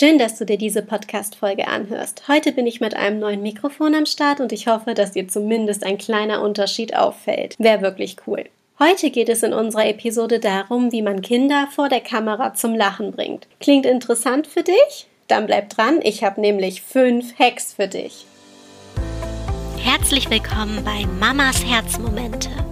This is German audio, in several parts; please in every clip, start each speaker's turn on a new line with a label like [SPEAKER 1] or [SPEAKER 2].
[SPEAKER 1] Schön, dass du dir diese Podcast-Folge anhörst. Heute bin ich mit einem neuen Mikrofon am Start und ich hoffe, dass dir zumindest ein kleiner Unterschied auffällt. Wäre wirklich cool. Heute geht es in unserer Episode darum, wie man Kinder vor der Kamera zum Lachen bringt. Klingt interessant für dich? Dann bleib dran, ich habe nämlich fünf Hacks für dich.
[SPEAKER 2] Herzlich willkommen bei Mamas Herzmomente.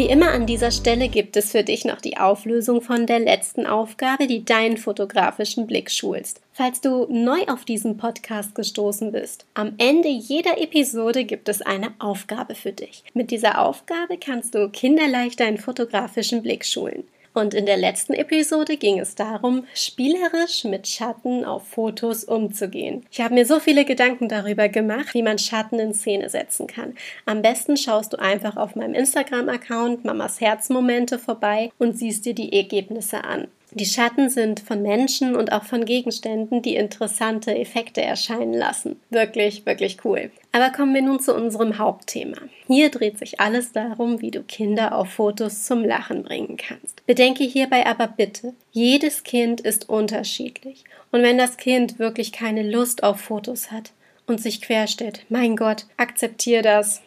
[SPEAKER 1] Wie immer an dieser Stelle gibt es für dich noch die Auflösung von der letzten Aufgabe, die deinen fotografischen Blick schulst. Falls du neu auf diesen Podcast gestoßen bist, am Ende jeder Episode gibt es eine Aufgabe für dich. Mit dieser Aufgabe kannst du kinderleicht deinen fotografischen Blick schulen. Und in der letzten Episode ging es darum, spielerisch mit Schatten auf Fotos umzugehen. Ich habe mir so viele Gedanken darüber gemacht, wie man Schatten in Szene setzen kann. Am besten schaust du einfach auf meinem Instagram-Account Mamas Herzmomente vorbei und siehst dir die Ergebnisse an. Die Schatten sind von Menschen und auch von Gegenständen, die interessante Effekte erscheinen lassen. Wirklich, wirklich cool. Aber kommen wir nun zu unserem Hauptthema. Hier dreht sich alles darum, wie du Kinder auf Fotos zum Lachen bringen kannst. Bedenke hierbei aber bitte, jedes Kind ist unterschiedlich. Und wenn das Kind wirklich keine Lust auf Fotos hat und sich querstellt, mein Gott, akzeptier das,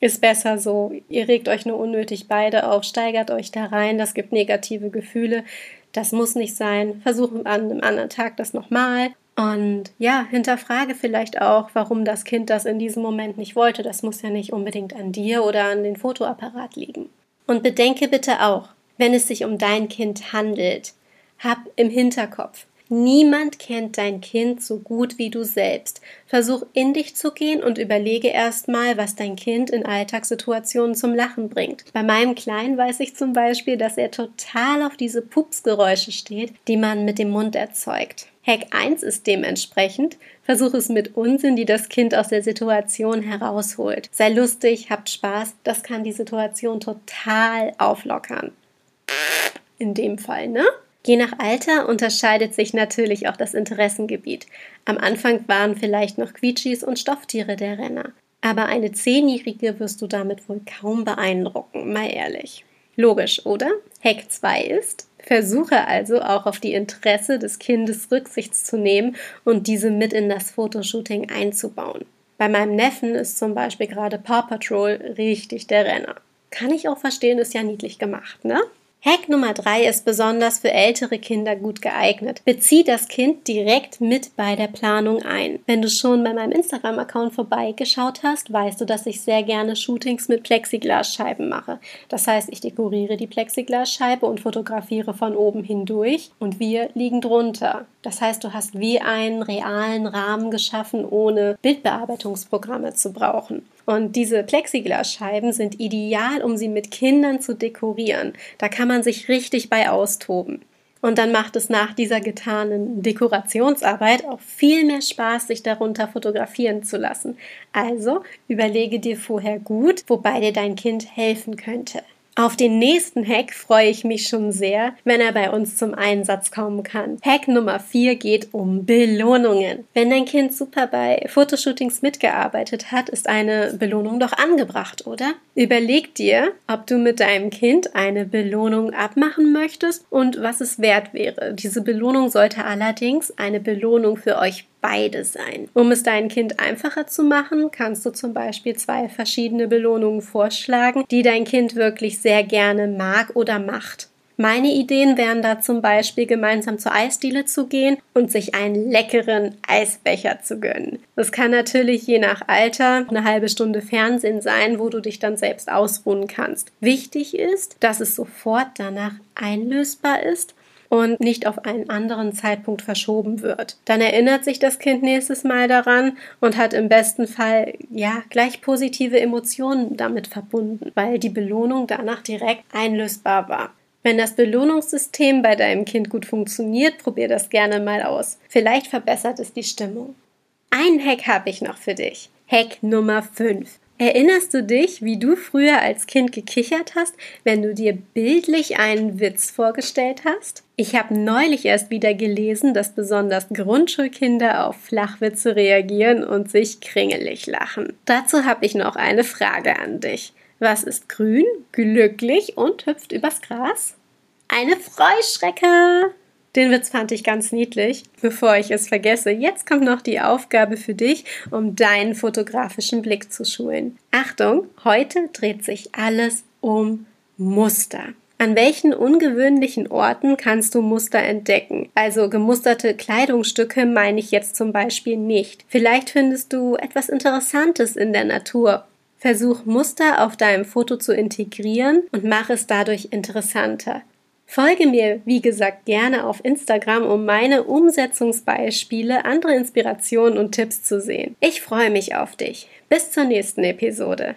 [SPEAKER 1] ist besser so. Ihr regt euch nur unnötig beide auf, steigert euch da rein, das gibt negative Gefühle. Das muss nicht sein. Versuche an einem anderen Tag das nochmal. Und ja, hinterfrage vielleicht auch, warum das Kind das in diesem Moment nicht wollte. Das muss ja nicht unbedingt an dir oder an den Fotoapparat liegen. Und bedenke bitte auch, wenn es sich um dein Kind handelt, hab im Hinterkopf, Niemand kennt dein Kind so gut wie du selbst. Versuch in dich zu gehen und überlege erstmal, was dein Kind in Alltagssituationen zum Lachen bringt. Bei meinem Kleinen weiß ich zum Beispiel, dass er total auf diese Pupsgeräusche steht, die man mit dem Mund erzeugt. Hack 1 ist dementsprechend, versuch es mit Unsinn, die das Kind aus der Situation herausholt. Sei lustig, habt Spaß, das kann die Situation total auflockern. In dem Fall, ne? Je nach Alter unterscheidet sich natürlich auch das Interessengebiet. Am Anfang waren vielleicht noch Quietschis und Stofftiere der Renner. Aber eine Zehnjährige wirst du damit wohl kaum beeindrucken, mal ehrlich. Logisch, oder? Hack 2 ist, versuche also auch auf die Interesse des Kindes Rücksicht zu nehmen und diese mit in das Fotoshooting einzubauen. Bei meinem Neffen ist zum Beispiel gerade Paw Patrol richtig der Renner. Kann ich auch verstehen, ist ja niedlich gemacht, ne? Hack Nummer drei ist besonders für ältere Kinder gut geeignet. Bezieh das Kind direkt mit bei der Planung ein. Wenn du schon bei meinem Instagram-Account vorbeigeschaut hast, weißt du, dass ich sehr gerne Shootings mit Plexiglasscheiben mache. Das heißt, ich dekoriere die Plexiglasscheibe und fotografiere von oben hindurch und wir liegen drunter. Das heißt, du hast wie einen realen Rahmen geschaffen, ohne Bildbearbeitungsprogramme zu brauchen. Und diese Plexiglasscheiben sind ideal, um sie mit Kindern zu dekorieren. Da kann man sich richtig bei austoben. Und dann macht es nach dieser getanen Dekorationsarbeit auch viel mehr Spaß, sich darunter fotografieren zu lassen. Also überlege dir vorher gut, wobei dir dein Kind helfen könnte. Auf den nächsten Hack freue ich mich schon sehr, wenn er bei uns zum Einsatz kommen kann. Hack Nummer 4 geht um Belohnungen. Wenn dein Kind super bei Fotoshootings mitgearbeitet hat, ist eine Belohnung doch angebracht, oder? Überleg dir, ob du mit deinem Kind eine Belohnung abmachen möchtest und was es wert wäre. Diese Belohnung sollte allerdings eine Belohnung für euch beide sein. Um es deinem Kind einfacher zu machen, kannst du zum Beispiel zwei verschiedene Belohnungen vorschlagen, die dein Kind wirklich sehr gerne mag oder macht. Meine Ideen wären da zum Beispiel gemeinsam zur Eisdiele zu gehen und sich einen leckeren Eisbecher zu gönnen. Das kann natürlich je nach Alter eine halbe Stunde Fernsehen sein, wo du dich dann selbst ausruhen kannst. Wichtig ist, dass es sofort danach einlösbar ist und nicht auf einen anderen Zeitpunkt verschoben wird. Dann erinnert sich das Kind nächstes Mal daran und hat im besten Fall ja gleich positive Emotionen damit verbunden, weil die Belohnung danach direkt einlösbar war. Wenn das Belohnungssystem bei deinem Kind gut funktioniert, probier das gerne mal aus. Vielleicht verbessert es die Stimmung. Ein Hack habe ich noch für dich. Hack Nummer 5. Erinnerst du dich, wie du früher als Kind gekichert hast, wenn du dir bildlich einen Witz vorgestellt hast? Ich habe neulich erst wieder gelesen, dass besonders Grundschulkinder auf Flachwitze reagieren und sich kringelig lachen. Dazu habe ich noch eine Frage an dich. Was ist grün, glücklich und hüpft übers Gras? Eine Freuschrecke! Den Witz fand ich ganz niedlich. Bevor ich es vergesse, jetzt kommt noch die Aufgabe für dich, um deinen fotografischen Blick zu schulen. Achtung, heute dreht sich alles um Muster. An welchen ungewöhnlichen Orten kannst du Muster entdecken? Also gemusterte Kleidungsstücke meine ich jetzt zum Beispiel nicht. Vielleicht findest du etwas Interessantes in der Natur. Versuch Muster auf deinem Foto zu integrieren und mach es dadurch interessanter. Folge mir, wie gesagt, gerne auf Instagram, um meine Umsetzungsbeispiele, andere Inspirationen und Tipps zu sehen. Ich freue mich auf dich. Bis zur nächsten Episode.